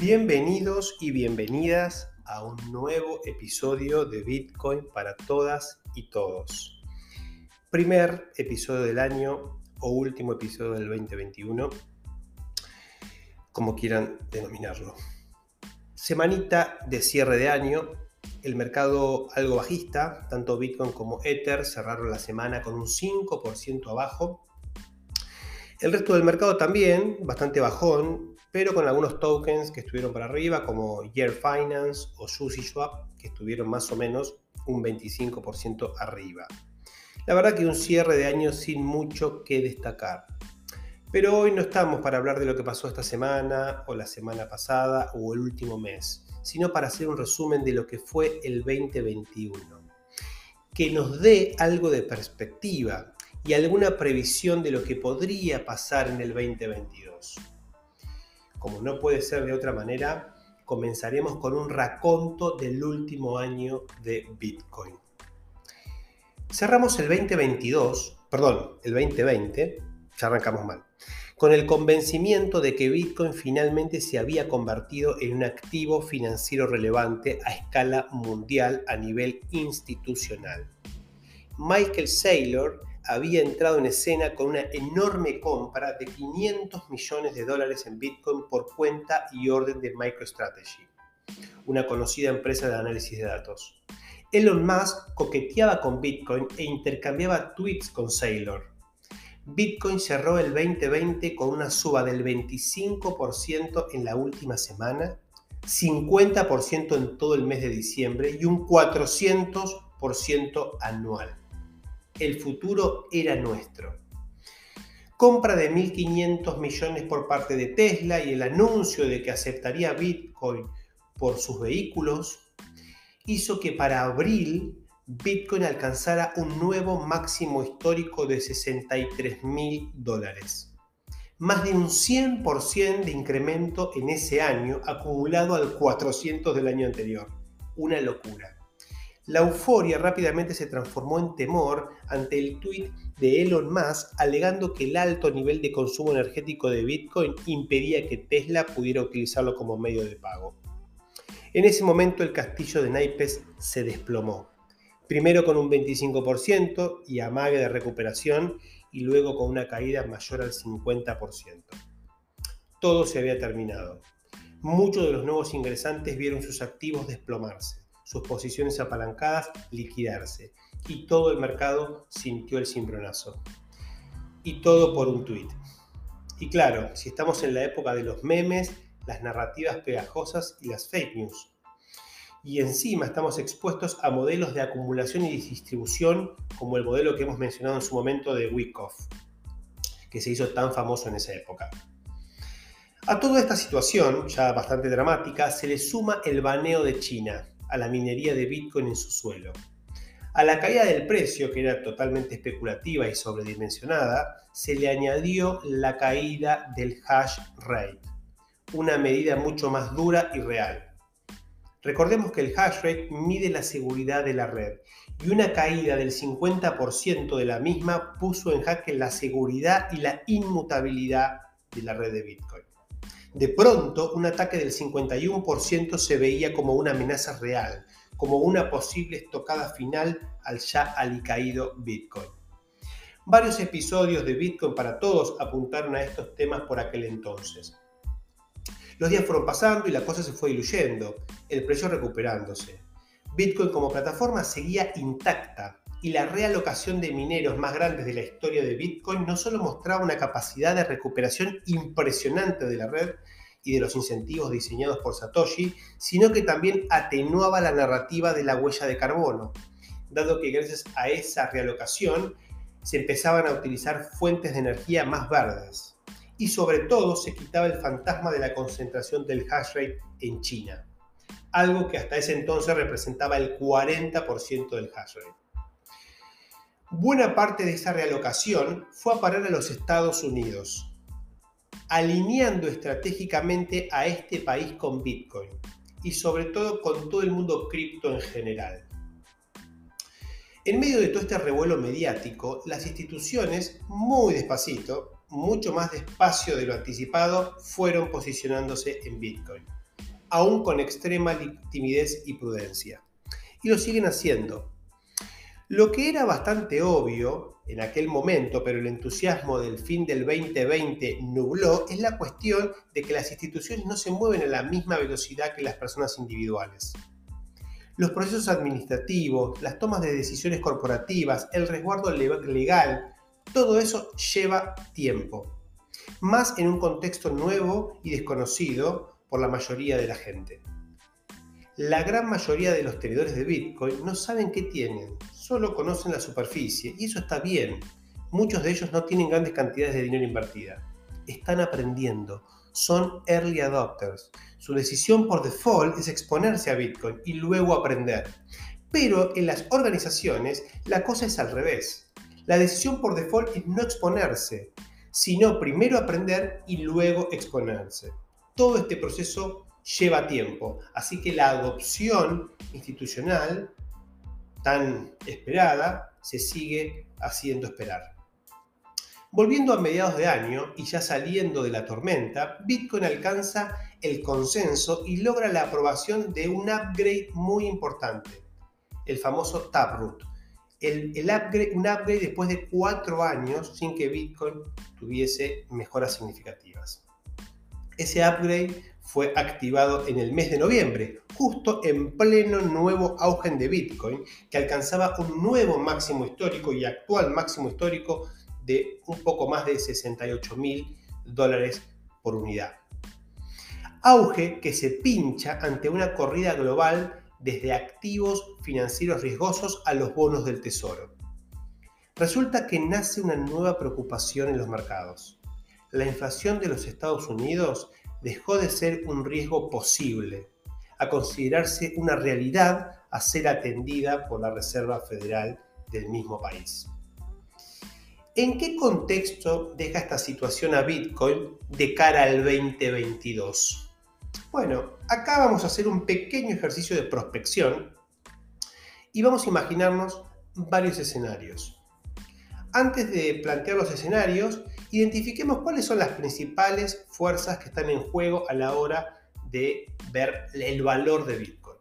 Bienvenidos y bienvenidas a un nuevo episodio de Bitcoin para todas y todos. Primer episodio del año o último episodio del 2021, como quieran denominarlo. Semanita de cierre de año, el mercado algo bajista, tanto Bitcoin como Ether cerraron la semana con un 5% abajo. El resto del mercado también, bastante bajón, pero con algunos tokens que estuvieron para arriba, como Year Finance o SushiSwap, que estuvieron más o menos un 25% arriba. La verdad que un cierre de año sin mucho que destacar. Pero hoy no estamos para hablar de lo que pasó esta semana o la semana pasada o el último mes, sino para hacer un resumen de lo que fue el 2021. Que nos dé algo de perspectiva y alguna previsión de lo que podría pasar en el 2022. Como no puede ser de otra manera, comenzaremos con un raconto del último año de Bitcoin. Cerramos el 2022, perdón, el 2020, ya arrancamos mal, con el convencimiento de que Bitcoin finalmente se había convertido en un activo financiero relevante a escala mundial a nivel institucional. Michael Saylor había entrado en escena con una enorme compra de 500 millones de dólares en Bitcoin por cuenta y orden de MicroStrategy, una conocida empresa de análisis de datos. Elon Musk coqueteaba con Bitcoin e intercambiaba tweets con Saylor. Bitcoin cerró el 2020 con una suba del 25% en la última semana, 50% en todo el mes de diciembre y un 400% anual. El futuro era nuestro. Compra de 1.500 millones por parte de Tesla y el anuncio de que aceptaría Bitcoin por sus vehículos hizo que para abril Bitcoin alcanzara un nuevo máximo histórico de 63 mil dólares. Más de un 100% de incremento en ese año acumulado al 400 del año anterior. Una locura. La euforia rápidamente se transformó en temor ante el tweet de Elon Musk alegando que el alto nivel de consumo energético de Bitcoin impedía que Tesla pudiera utilizarlo como medio de pago. En ese momento el castillo de naipes se desplomó primero con un 25% y amague de recuperación y luego con una caída mayor al 50%. Todo se había terminado. Muchos de los nuevos ingresantes vieron sus activos desplomarse, sus posiciones apalancadas liquidarse y todo el mercado sintió el cimbronazo. Y todo por un tuit. Y claro, si estamos en la época de los memes, las narrativas pegajosas y las fake news, y encima estamos expuestos a modelos de acumulación y distribución como el modelo que hemos mencionado en su momento de Wyckoff, que se hizo tan famoso en esa época. A toda esta situación, ya bastante dramática, se le suma el baneo de China a la minería de Bitcoin en su suelo. A la caída del precio, que era totalmente especulativa y sobredimensionada, se le añadió la caída del hash rate, una medida mucho más dura y real Recordemos que el hash rate mide la seguridad de la red y una caída del 50% de la misma puso en jaque la seguridad y la inmutabilidad de la red de Bitcoin. De pronto, un ataque del 51% se veía como una amenaza real, como una posible estocada final al ya alicaído Bitcoin. Varios episodios de Bitcoin para todos apuntaron a estos temas por aquel entonces. Los días fueron pasando y la cosa se fue diluyendo, el precio recuperándose. Bitcoin como plataforma seguía intacta y la realocación de mineros más grandes de la historia de Bitcoin no solo mostraba una capacidad de recuperación impresionante de la red y de los incentivos diseñados por Satoshi, sino que también atenuaba la narrativa de la huella de carbono, dado que gracias a esa realocación se empezaban a utilizar fuentes de energía más verdes y sobre todo se quitaba el fantasma de la concentración del hash rate en China, algo que hasta ese entonces representaba el 40% del hash rate. Buena parte de esa realocación fue a parar a los Estados Unidos, alineando estratégicamente a este país con Bitcoin y sobre todo con todo el mundo cripto en general. En medio de todo este revuelo mediático, las instituciones, muy despacito, mucho más despacio de lo anticipado, fueron posicionándose en Bitcoin. aún con extrema timidez y prudencia. Y lo siguen haciendo. Lo que era bastante obvio en aquel momento, pero el entusiasmo del fin del 2020 nubló, es la cuestión de que las instituciones no se mueven a la misma velocidad que las personas individuales. Los procesos administrativos, las tomas de decisiones corporativas, el resguardo legal, todo eso lleva tiempo, más en un contexto nuevo y desconocido por la mayoría de la gente. La gran mayoría de los tenedores de Bitcoin no saben qué tienen, solo conocen la superficie y eso está bien. Muchos de ellos no tienen grandes cantidades de dinero invertida. Están aprendiendo, son early adopters. Su decisión por default es exponerse a Bitcoin y luego aprender. Pero en las organizaciones la cosa es al revés. La decisión por default es no exponerse, sino primero aprender y luego exponerse. Todo este proceso lleva tiempo, así que la adopción institucional tan esperada se sigue haciendo esperar. Volviendo a mediados de año y ya saliendo de la tormenta, Bitcoin alcanza el consenso y logra la aprobación de un upgrade muy importante, el famoso Taproot. El, upgrade, un upgrade después de cuatro años sin que Bitcoin tuviese mejoras significativas. Ese upgrade fue activado en el mes de noviembre, justo en pleno nuevo auge de Bitcoin, que alcanzaba un nuevo máximo histórico y actual máximo histórico de un poco más de 68 mil dólares por unidad. Auge que se pincha ante una corrida global desde activos financieros riesgosos a los bonos del tesoro. Resulta que nace una nueva preocupación en los mercados. La inflación de los Estados Unidos dejó de ser un riesgo posible a considerarse una realidad a ser atendida por la Reserva Federal del mismo país. ¿En qué contexto deja esta situación a Bitcoin de cara al 2022? Bueno, acá vamos a hacer un pequeño ejercicio de prospección y vamos a imaginarnos varios escenarios. Antes de plantear los escenarios, identifiquemos cuáles son las principales fuerzas que están en juego a la hora de ver el valor de Bitcoin.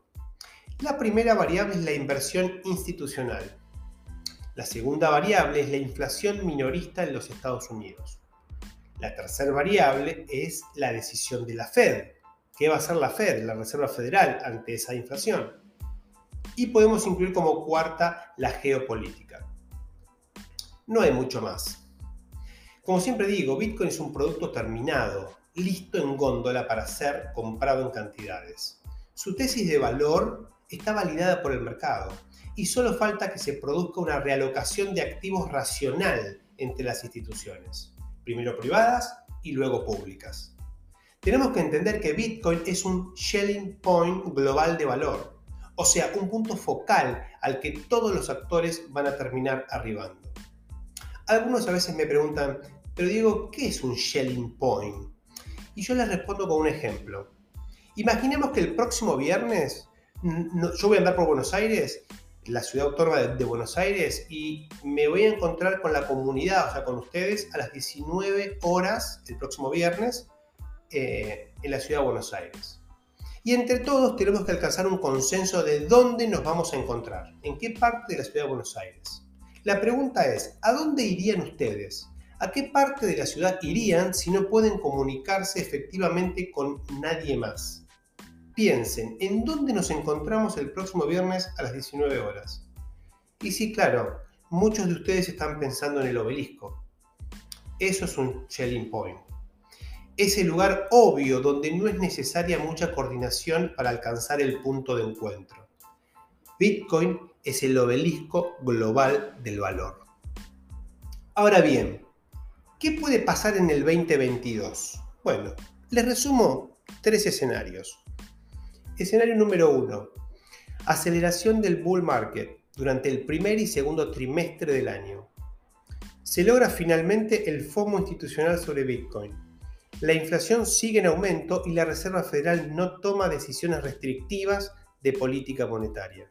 La primera variable es la inversión institucional. La segunda variable es la inflación minorista en los Estados Unidos. La tercera variable es la decisión de la Fed. ¿Qué va a hacer la Fed, la Reserva Federal, ante esa inflación? Y podemos incluir como cuarta la geopolítica. No hay mucho más. Como siempre digo, Bitcoin es un producto terminado, listo en góndola para ser comprado en cantidades. Su tesis de valor está validada por el mercado y solo falta que se produzca una realocación de activos racional entre las instituciones, primero privadas y luego públicas. Tenemos que entender que Bitcoin es un shelling point global de valor, o sea, un punto focal al que todos los actores van a terminar arribando. Algunos a veces me preguntan, pero digo, ¿qué es un Shelling Point? Y yo les respondo con un ejemplo. Imaginemos que el próximo viernes yo voy a andar por Buenos Aires, la ciudad autónoma de, Buenos Aires, y me voy a encontrar con la comunidad, o sea, con ustedes, a las 19 horas el próximo viernes eh, en la ciudad de Buenos Aires. Y entre todos tenemos que alcanzar un consenso de dónde nos vamos a encontrar, en qué parte de la ciudad de Buenos Aires. La pregunta es, ¿a dónde irían ustedes? ¿A qué parte de la ciudad irían si no pueden comunicarse efectivamente con nadie más? Piensen, ¿en dónde nos encontramos el próximo viernes a las 19 horas? Y sí, claro, muchos de ustedes están pensando en el obelisco. Eso es un Shelling Point. Es el lugar obvio donde no es necesaria mucha coordinación para alcanzar el punto de encuentro. Bitcoin es el obelisco global del valor. Ahora bien, ¿Qué puede pasar en el 2022? Bueno, les resumo tres escenarios. Escenario número uno, aceleración del bull market durante el primer y segundo trimestre del año. Se logra finalmente el FOMO institucional sobre Bitcoin. La inflación sigue en aumento y la Reserva Federal no toma decisiones restrictivas de política monetaria.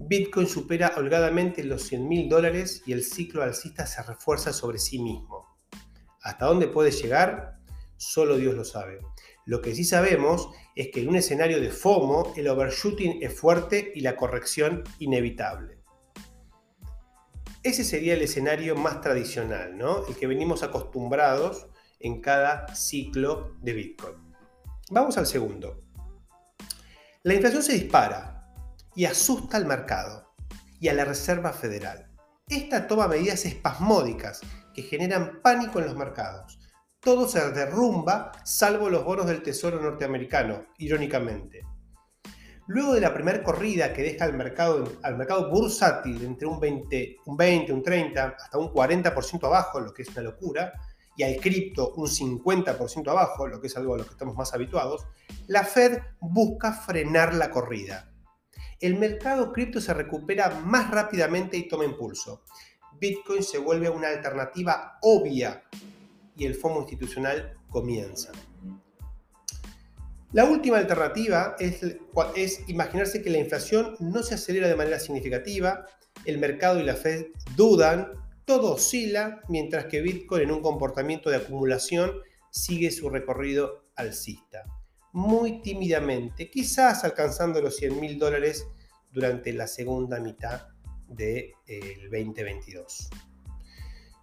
Bitcoin supera holgadamente los 100 mil dólares y el ciclo alcista se refuerza sobre sí mismo. ¿Hasta dónde puede llegar? solo Dios lo sabe. Lo que sí sabemos es que en un escenario de FOMO el overshooting es fuerte y la corrección inevitable. Ese sería el escenario más tradicional, ¿no? El que venimos acostumbrados en cada ciclo de Bitcoin. Vamos al segundo. La inflación se dispara y asusta al mercado y a la Reserva Federal. Esta toma medidas espasmódicas que generan pánico en los mercados todo se derrumba salvo los bonos del Tesoro norteamericano, irónicamente. Luego de la primera corrida que deja al mercado, al mercado bursátil entre un 20, un 20, un 30, hasta un 40% abajo, lo que es una locura, y al cripto un 50% abajo, lo que es algo a lo que estamos más habituados, la Fed busca frenar la corrida. El mercado cripto se recupera más rápidamente y toma impulso. Bitcoin se vuelve una alternativa obvia y el FOMO institucional comienza. La última alternativa es, imaginarse que la inflación no se acelera de manera significativa, el mercado y la Fed dudan, todo oscila, mientras que Bitcoin en un comportamiento de acumulación sigue su recorrido alcista. Muy tímidamente, quizás alcanzando los 100 mil dólares durante la segunda mitad del 2022.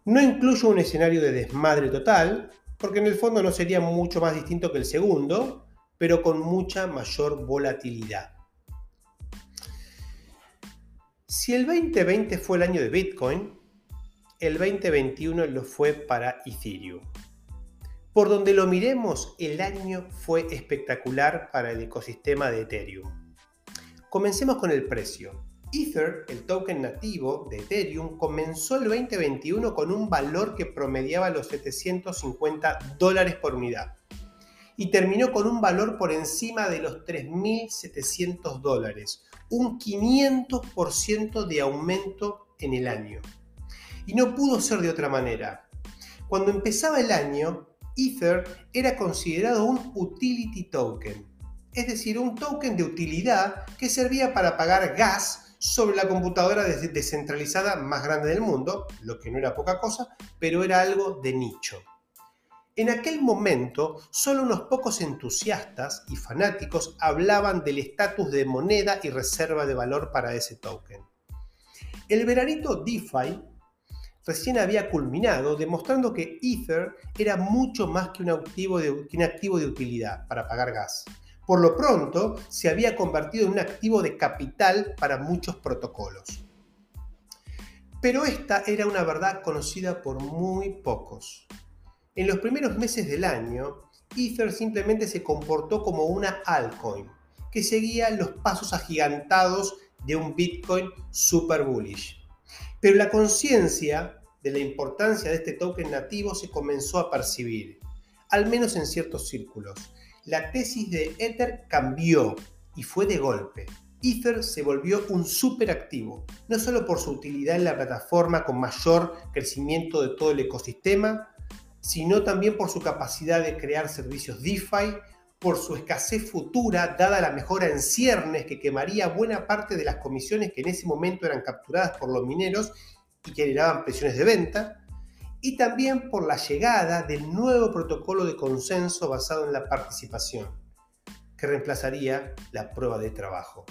No incluyo un escenario de desmadre total, porque en el fondo no sería mucho más distinto que el segundo, pero con mucha mayor volatilidad. Si el 2020 fue el año de Bitcoin, el 2021 lo fue para Ethereum. Por donde lo miremos, el año fue espectacular para el ecosistema de Ethereum. Comencemos con el precio. Ether, el token nativo de Ethereum, comenzó el 2021 con un valor que promediaba los 750 dólares por unidad y terminó con un valor por encima de los 3.700 dólares, un 500% de aumento en el año. Y no pudo ser de otra manera. Cuando empezaba el año, Ether era considerado un utility token, es decir, un token de utilidad que servía para pagar gas sobre la computadora descentralizada más grande del mundo, lo que no era poca cosa, pero era algo de nicho. En aquel momento, solo unos pocos entusiastas y fanáticos hablaban del estatus de moneda y reserva de valor para ese token. El veranito DeFi recién había culminado, demostrando que Ether era mucho más que un activo de, que un activo de utilidad para pagar gas. Por lo pronto, se había convertido en un activo de capital para muchos protocolos. Pero esta era una verdad conocida por muy pocos. En los primeros meses del año, Ether simplemente se comportó como una altcoin, que seguía los pasos agigantados de un Bitcoin super bullish. Pero la conciencia de la importancia de este token nativo se comenzó a percibir, al menos en ciertos círculos, la tesis de Ether cambió y fue de golpe. Ether se volvió un superactivo, no solo por su utilidad en la plataforma con mayor crecimiento de todo el ecosistema, sino también por su capacidad de crear servicios DeFi, por su escasez futura dada la mejora en ciernes que quemaría buena parte de las comisiones que en ese momento eran capturadas por los mineros y generaban presiones de venta, y también por la llegada del nuevo protocolo de consenso basado en la participación, que reemplazaría la prueba de trabajo.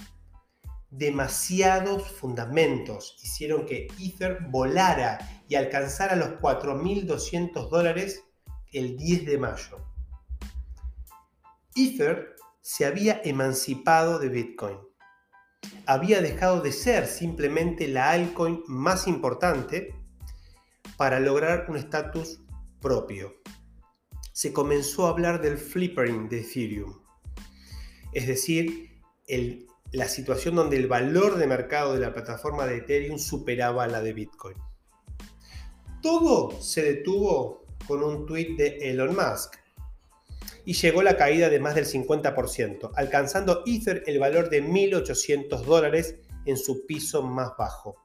Demasiados fundamentos hicieron que Ether volara y alcanzara los 4.200 dólares el 10 de mayo. Ether se había emancipado de Bitcoin. Había dejado de ser simplemente la altcoin más importante para lograr un estatus propio. Se comenzó a hablar del flippering de Ethereum, es decir, la situación donde el valor de mercado de la plataforma de Ethereum superaba la de Bitcoin. Todo se detuvo con un tweet de Elon Musk y llegó la caída de más del 50%, alcanzando Ether el valor de 1.800 dólares en su piso más bajo.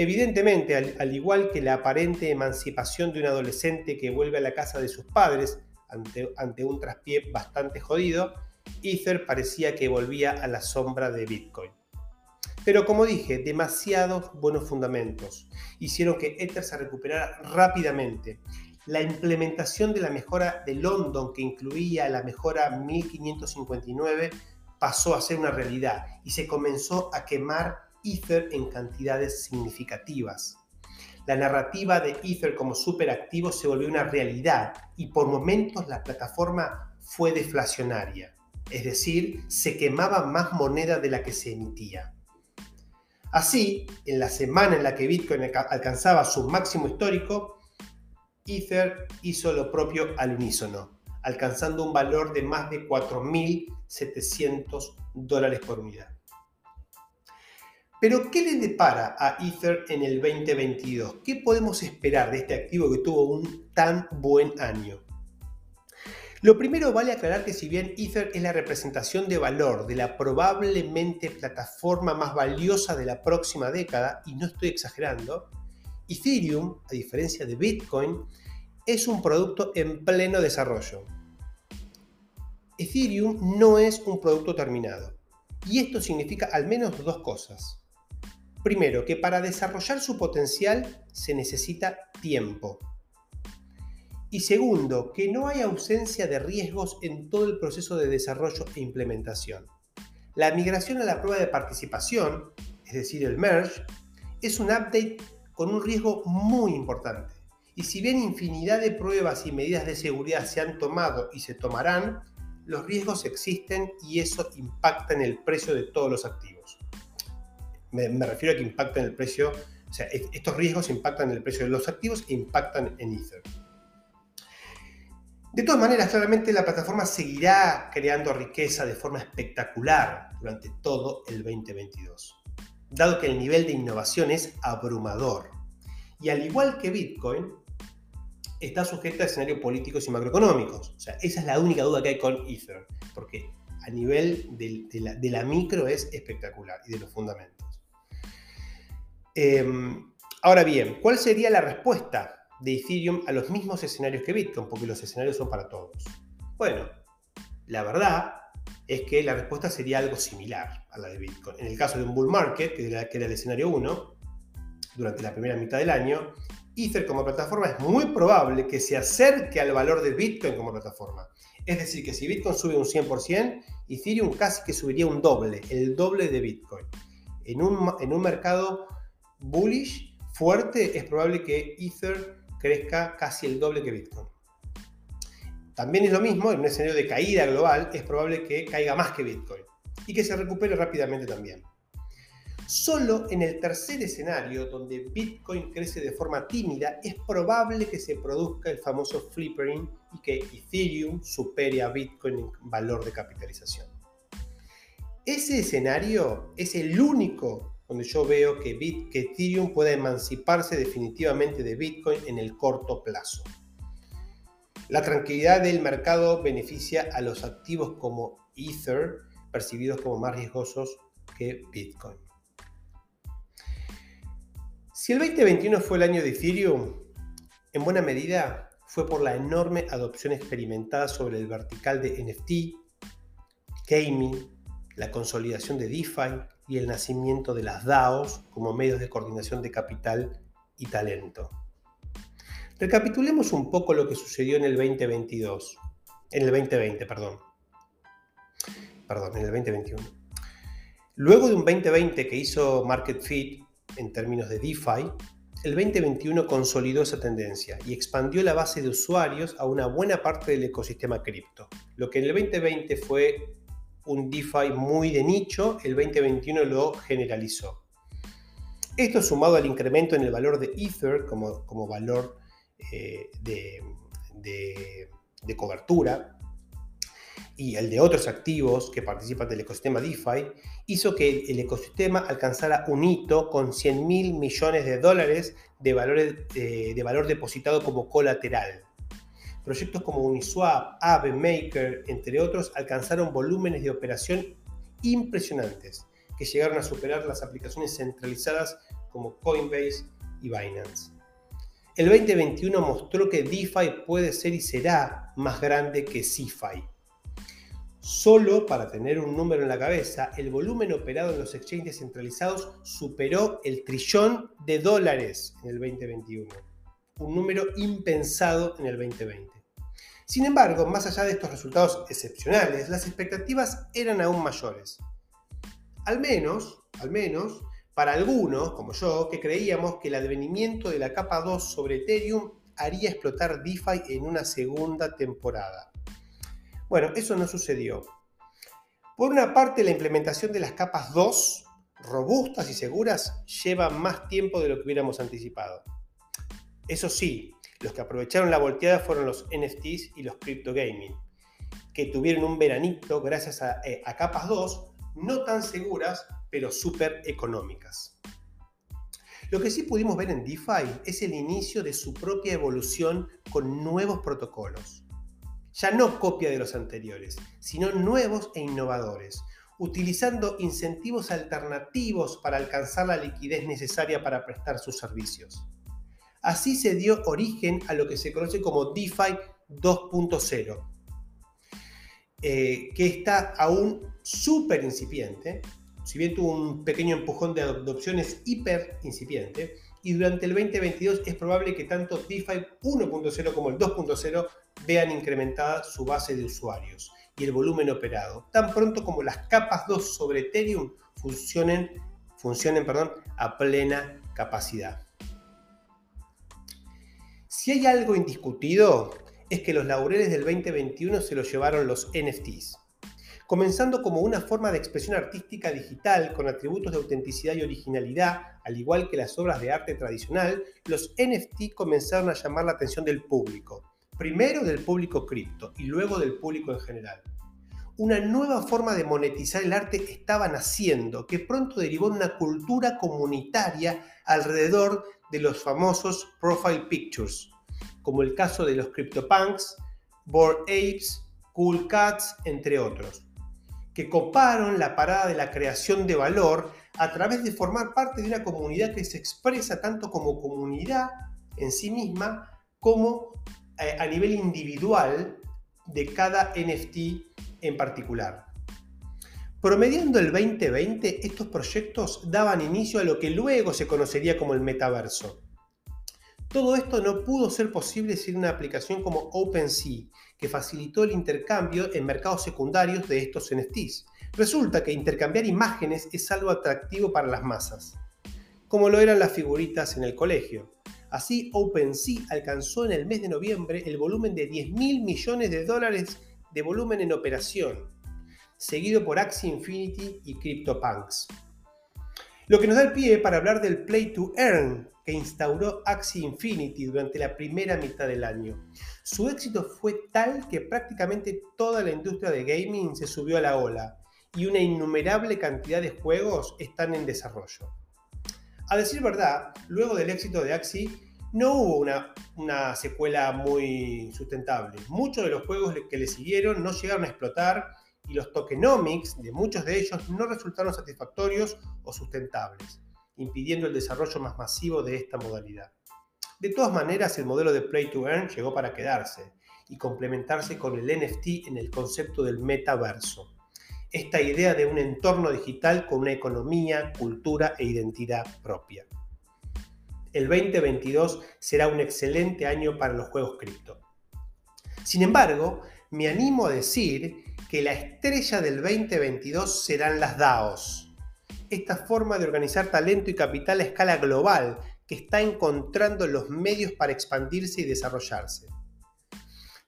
Evidentemente, al, igual que la aparente emancipación de un adolescente que vuelve a la casa de sus padres ante, ante un traspié bastante jodido, Ether parecía que volvía a la sombra de Bitcoin. Pero como dije, demasiados buenos fundamentos hicieron que Ether se recuperara rápidamente. la implementación de la mejora de London, que incluía la mejora 1559, pasó a ser una realidad y se comenzó a quemar Ether en cantidades significativas. La narrativa de Ether como superactivo se volvió una realidad y por momentos la plataforma fue deflacionaria, es decir, se quemaba más moneda de la que se emitía. Así, en la semana en la que Bitcoin alcanzaba su máximo histórico, Ether hizo lo propio al unísono, alcanzando un valor de más de 4.700 dólares por unidad. Pero, ¿qué le depara a Ether en el 2022? ¿Qué podemos esperar de este activo que tuvo un tan buen año? Lo primero vale aclarar que si bien Ether es la representación de valor de la probablemente plataforma más valiosa de la próxima década, y no estoy exagerando, Ethereum, a diferencia de Bitcoin, es un producto en pleno desarrollo. Ethereum no es un producto terminado. Y esto significa al menos dos cosas. Primero, que para desarrollar su potencial se necesita tiempo. Y segundo, que no hay ausencia de riesgos en todo el proceso de desarrollo e implementación. La migración a la prueba de participación, es decir, el merge, es un update con un riesgo muy importante. Y si bien infinidad de pruebas y medidas de seguridad se han tomado y se tomarán, los riesgos existen y eso impacta en el precio de todos los activos. Me, refiero a que impacta en el precio, o sea, estos riesgos impactan en el precio de los activos e impactan en Ether. De todas maneras, claramente la plataforma seguirá creando riqueza de forma espectacular durante todo el 2022, dado que el nivel de innovación es abrumador. Y al igual que Bitcoin, está sujeta a escenarios políticos y macroeconómicos. O sea, esa es la única duda que hay con Ether, porque a nivel de, la, micro es espectacular y de los fundamentos. Em, ahora bien, ¿cuál sería la respuesta de Ethereum a los mismos escenarios que Bitcoin? Porque los escenarios son para todos. Bueno, la verdad es que la respuesta sería algo similar a la de Bitcoin. En el caso de un bull market, que era, el escenario 1, durante la primera mitad del año, Ether como plataforma es muy probable que se acerque al valor de Bitcoin como plataforma. Es decir, que si Bitcoin sube un 100%, Ethereum casi que subiría un doble, el doble de Bitcoin. En un, en un mercado bullish fuerte es probable que Ether crezca casi el doble que Bitcoin. También es lo mismo, en un escenario de caída global, es probable que caiga más que Bitcoin y que se recupere rápidamente también. Solo en el tercer escenario, donde Bitcoin crece de forma tímida, es probable que se produzca el famoso flippering y que Ethereum supere a Bitcoin en valor de capitalización. Ese escenario es el único donde yo veo que, que Ethereum pueda emanciparse definitivamente de Bitcoin en el corto plazo. La tranquilidad del mercado beneficia a los activos como Ether, percibidos como más riesgosos que Bitcoin. Si el 2021 fue el año de Ethereum, en buena medida fue por la enorme adopción experimentada sobre el vertical de NFT, gaming, la consolidación de DeFi y el nacimiento de las DAOs como medios de coordinación de capital y talento. Recapitulemos un poco lo que sucedió en el 2022, en el 2020, perdón. Perdón, en el 2021. Luego de un 2020 que hizo Market Fit en términos de DeFi, el 2021 consolidó esa tendencia y expandió la base de usuarios a una buena parte del ecosistema cripto. Lo que en el 2020 fue un DeFi muy de nicho, el 2021 lo generalizó. Esto sumado al incremento en el valor de Ether como, valor eh, de, cobertura, y el de otros activos que participan del ecosistema DeFi, hizo que el ecosistema alcanzara un hito con 100 mil millones de dólares de, de valor depositado como colateral. Proyectos como Uniswap, Aave, Maker, entre otros, alcanzaron volúmenes de operación impresionantes, que llegaron a superar las aplicaciones centralizadas como Coinbase y Binance. El 2021 mostró que DeFi puede ser y será más grande que CeFi Solo para tener un número en la cabeza, el volumen operado en los exchanges centralizados superó el trillón de dólares en el 2021. Un número impensado en el 2020. Sin embargo, más allá de estos resultados excepcionales, las expectativas eran aún mayores. Al menos, al menos, para algunos, como yo, que creíamos que el advenimiento de la capa 2 sobre Ethereum haría explotar DeFi en una segunda temporada. Bueno, eso no sucedió. Por una parte, la implementación de las capas 2, robustas y seguras, lleva más tiempo de lo que hubiéramos anticipado. Eso sí, los que aprovecharon la volteada fueron los NFTs y los crypto gaming, que tuvieron un veranito gracias a, eh, capas 2 no tan seguras, pero súper económicas. Lo que sí pudimos ver en DeFi es el inicio de su propia evolución con nuevos protocolos. Ya no copia de los anteriores, sino nuevos e innovadores, utilizando incentivos alternativos para alcanzar la liquidez necesaria para prestar sus servicios. Así se dio origen a lo que se conoce como DeFi 2.0, eh, que está aún súper incipiente, si bien tuvo un pequeño empujón de adopciones hiper incipiente, y durante el 2022 es probable que tanto DeFi 1.0 como el 2.0 vean incrementada su base de usuarios y el volumen operado, tan pronto como las capas 2 sobre Ethereum funcionen, a plena capacidad. Si hay algo indiscutido, es que los laureles del 2021 se los llevaron los NFTs. Comenzando como una forma de expresión artística digital con atributos de autenticidad y originalidad, al igual que las obras de arte tradicional, los NFT comenzaron a llamar la atención del público. Primero del público cripto y luego del público en general. Una nueva forma de monetizar el arte estaba naciendo, que pronto derivó en una cultura comunitaria alrededor de los famosos profile pictures, como el caso de los CryptoPunks, Bored Apes, Cool Cats, entre otros, que coparon la parada de la creación de valor a través de formar parte de una comunidad que se expresa tanto como comunidad en sí misma como eh, a nivel individual de cada NFT en particular. Promediando el 2020, estos proyectos daban inicio a lo que luego se conocería como el metaverso. Todo esto no pudo ser posible sin una aplicación como OpenSea, que facilitó el intercambio en mercados secundarios de estos NFTs. Resulta que intercambiar imágenes es algo atractivo para las masas, como lo eran las figuritas en el colegio. Así, OpenSea alcanzó en el mes de noviembre el volumen de 10 mil millones de dólares de volumen en operación, seguido por Axie Infinity y CryptoPunks. Lo que nos da el pie para hablar del Play to Earn que instauró Axie Infinity durante la primera mitad del año. Su éxito fue tal que prácticamente toda la industria de gaming se subió a la ola y una innumerable cantidad de juegos están en desarrollo. A decir verdad, luego del éxito de Axie, no hubo una, secuela muy sustentable. Muchos de los juegos que le siguieron no llegaron a explotar y los tokenomics de muchos de ellos no resultaron satisfactorios o sustentables, impidiendo el desarrollo más masivo de esta modalidad. De todas maneras, el modelo de Play to Earn llegó para quedarse y complementarse con el NFT en el concepto del metaverso. Esta idea de un entorno digital con una economía, cultura e identidad propia. El 2022 será un excelente año para los juegos cripto. Sin embargo, me animo a decir que la estrella del 2022 serán las DAOs. Esta forma de organizar talento y capital a escala global que está encontrando los medios para expandirse y desarrollarse.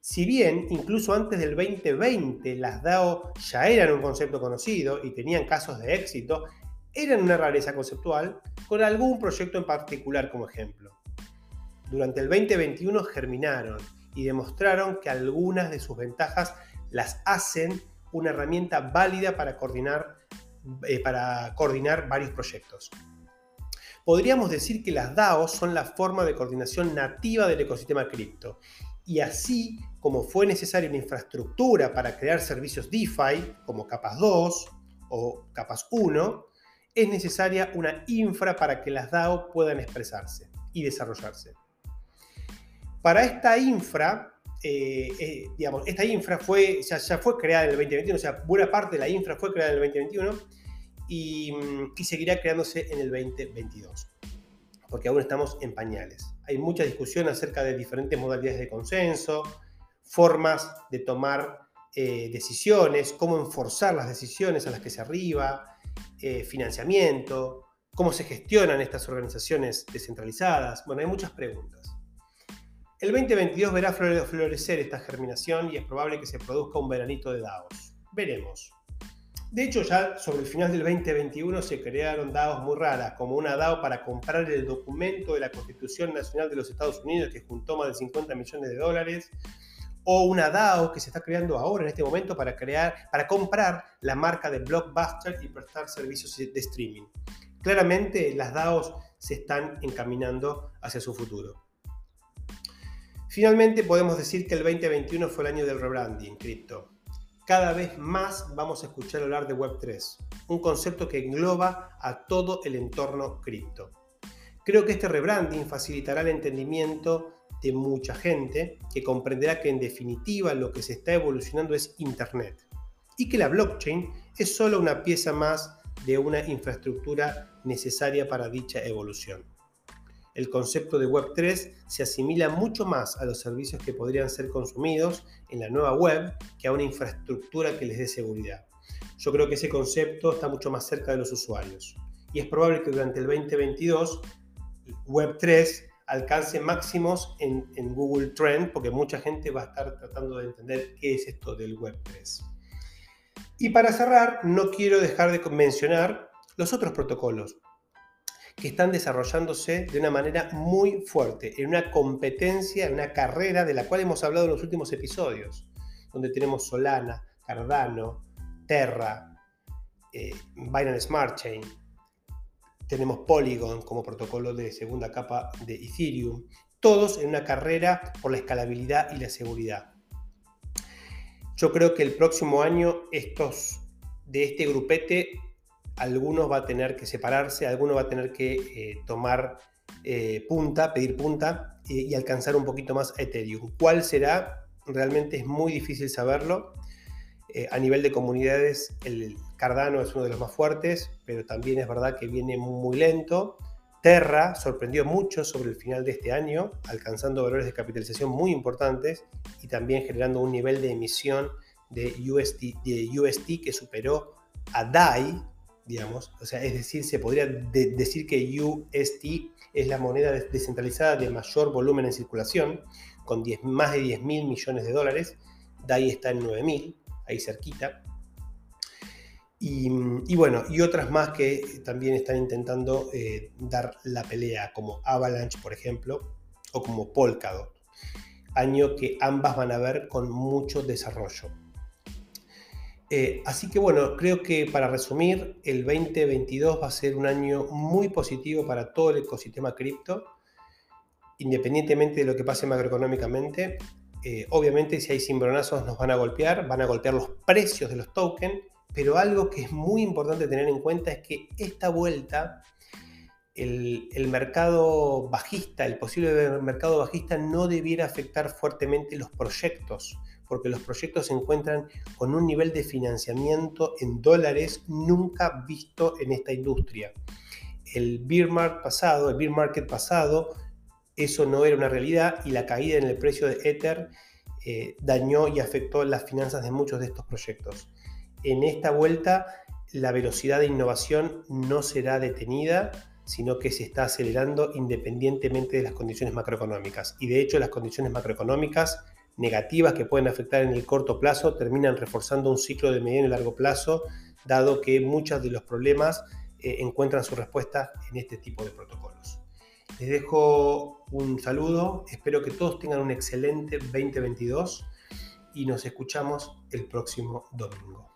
Si bien incluso antes del 2020 las DAO ya eran un concepto conocido y tenían casos de éxito, eran una rareza conceptual con algún proyecto en particular como ejemplo. Durante el 2021 germinaron y demostraron que algunas de sus ventajas las hacen una herramienta válida para coordinar, eh, para coordinar varios proyectos. Podríamos decir que las DAOs son la forma de coordinación nativa del ecosistema cripto. Y así como fue necesaria una infraestructura para crear servicios DeFi, como capas 2 o capas 1, es necesaria una infra para que las DAO puedan expresarse y desarrollarse. Para esta infra, eh, eh, digamos, esta infra fue, ya, fue creada en el 2021, o sea, buena parte de la infra fue creada en el 2021 y, mm, y seguirá creándose en el 2022, porque aún estamos en pañales. hay mucha discusión acerca de diferentes modalidades de consenso, formas de tomar eh, decisiones, cómo enforzar las decisiones a las que se arriba, eh, financiamiento, cómo se gestionan estas organizaciones descentralizadas. Bueno, hay muchas preguntas. El 2022 verá florecer esta germinación y es probable que se produzca un veranito de DAOs. Veremos. De hecho, ya sobre el final del 2021 se crearon DAOs muy raras, como una DAO para comprar el documento de la Constitución Nacional de los Estados Unidos, que juntó más de 50 millones de dólares, o una DAO que se está creando ahora en este momento para crear, para comprar la marca de Blockbuster y prestar servicios de streaming. Claramente las DAOs se están encaminando hacia su futuro. Finalmente podemos decir que el 2021 fue el año del rebranding cripto cada vez más vamos a escuchar hablar de Web3, un concepto que engloba a todo el entorno cripto. Creo que este rebranding facilitará el entendimiento de mucha gente que comprenderá que en definitiva lo que se está evolucionando es Internet y que la blockchain es solo una pieza más de una infraestructura necesaria para dicha evolución el concepto de Web3 se asimila mucho más a los servicios que podrían ser consumidos en la nueva web que a una infraestructura que les dé seguridad. Yo creo que ese concepto está mucho más cerca de los usuarios y es probable que durante el 2022 Web3 alcance máximos en, Google Trend porque mucha gente va a estar tratando de entender qué es esto del Web3. Y para cerrar, no quiero dejar de mencionar los otros protocolos que están desarrollándose de una manera muy fuerte, en una competencia, en una carrera de la cual hemos hablado en los últimos episodios, donde tenemos Solana, Cardano, Terra, eh, Binance Smart Chain, tenemos Polygon como protocolo de segunda capa de Ethereum, todos en una carrera por la escalabilidad y la seguridad. Yo creo que el próximo año estos de este grupete algunos va a tener que separarse, algunos va a tener que eh, tomar eh, punta, pedir punta y, alcanzar un poquito más Ethereum. ¿Cuál será? Realmente es muy difícil saberlo. Eh, a nivel de comunidades, el Cardano es uno de los más fuertes, pero también es verdad que viene muy lento. Terra sorprendió mucho sobre el final de este año, alcanzando valores de capitalización muy importantes y también generando un nivel de emisión de UST, que superó a DAI, digamos. O sea, es decir, se podría decir que UST es la moneda descentralizada de mayor volumen en circulación, con más de 10 mil millones de dólares. DAI está en 9 mil, ahí cerquita. Y, bueno, y otras más que también están intentando eh, dar la pelea, como Avalanche, por ejemplo, o como Polkadot. Año que ambas van a ver con mucho desarrollo. Eh, así que bueno, creo que para resumir, el 2022 va a ser un año muy positivo para todo el ecosistema cripto, independientemente de lo que pase macroeconómicamente. Eh, obviamente si hay cimbronazos nos van a golpear, van a golpear los precios de los tokens, pero algo que es muy importante tener en cuenta es que esta vuelta el, mercado bajista, el posible mercado bajista no debiera afectar fuertemente los proyectos porque los proyectos se encuentran con un nivel de financiamiento en dólares nunca visto en esta industria. El beer market pasado, el market pasado, eso no era una realidad y la caída en el precio de Ether eh, dañó y afectó las finanzas de muchos de estos proyectos. En esta vuelta, la velocidad de innovación no será detenida, sino que se está acelerando independientemente de las condiciones macroeconómicas. Y de hecho, las condiciones macroeconómicas negativas que pueden afectar en el corto plazo terminan reforzando un ciclo de mediano y largo plazo, dado que muchos de los problemas eh, encuentran su respuesta en este tipo de protocolos. Les dejo un saludo, espero que todos tengan un excelente 2022 y nos escuchamos el próximo domingo.